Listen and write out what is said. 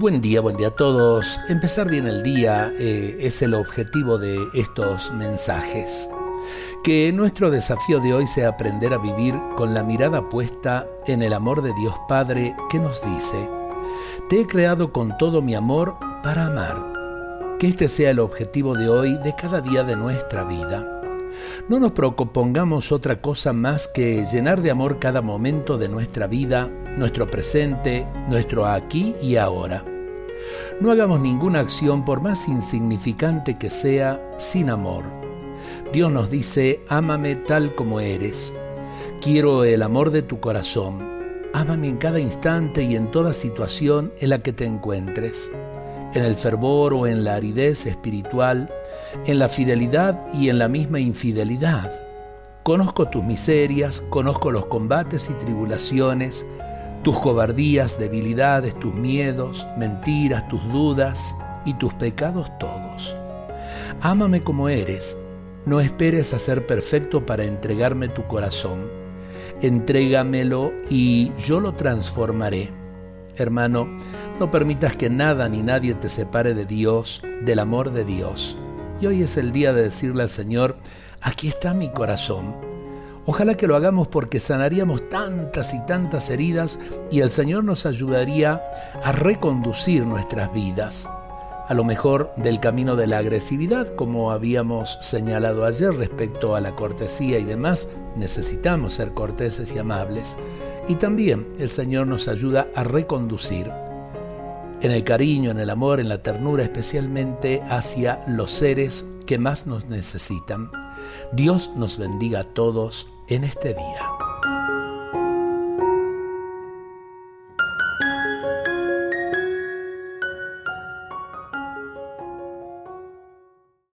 Buen día, buen día a todos. Empezar bien el día eh, es el objetivo de estos mensajes. Que nuestro desafío de hoy sea aprender a vivir con la mirada puesta en el amor de Dios Padre que nos dice, Te he creado con todo mi amor para amar. Que este sea el objetivo de hoy, de cada día de nuestra vida. No nos propongamos otra cosa más que llenar de amor cada momento de nuestra vida, nuestro presente, nuestro aquí y ahora. No hagamos ninguna acción, por más insignificante que sea, sin amor. Dios nos dice, ámame tal como eres. Quiero el amor de tu corazón. Ámame en cada instante y en toda situación en la que te encuentres, en el fervor o en la aridez espiritual, en la fidelidad y en la misma infidelidad. Conozco tus miserias, conozco los combates y tribulaciones, tus cobardías, debilidades, tus miedos, mentiras, tus dudas y tus pecados todos. Ámame como eres, no esperes a ser perfecto para entregarme tu corazón. Entrégamelo y yo lo transformaré. Hermano, no permitas que nada ni nadie te separe de Dios, del amor de Dios. Y hoy es el día de decirle al Señor, aquí está mi corazón. Ojalá que lo hagamos porque sanaríamos tantas y tantas heridas y el Señor nos ayudaría a reconducir nuestras vidas. A lo mejor del camino de la agresividad, como habíamos señalado ayer respecto a la cortesía y demás, necesitamos ser corteses y amables. Y también el Señor nos ayuda a reconducir en el cariño, en el amor, en la ternura, especialmente hacia los seres que más nos necesitan. Dios nos bendiga a todos en este día.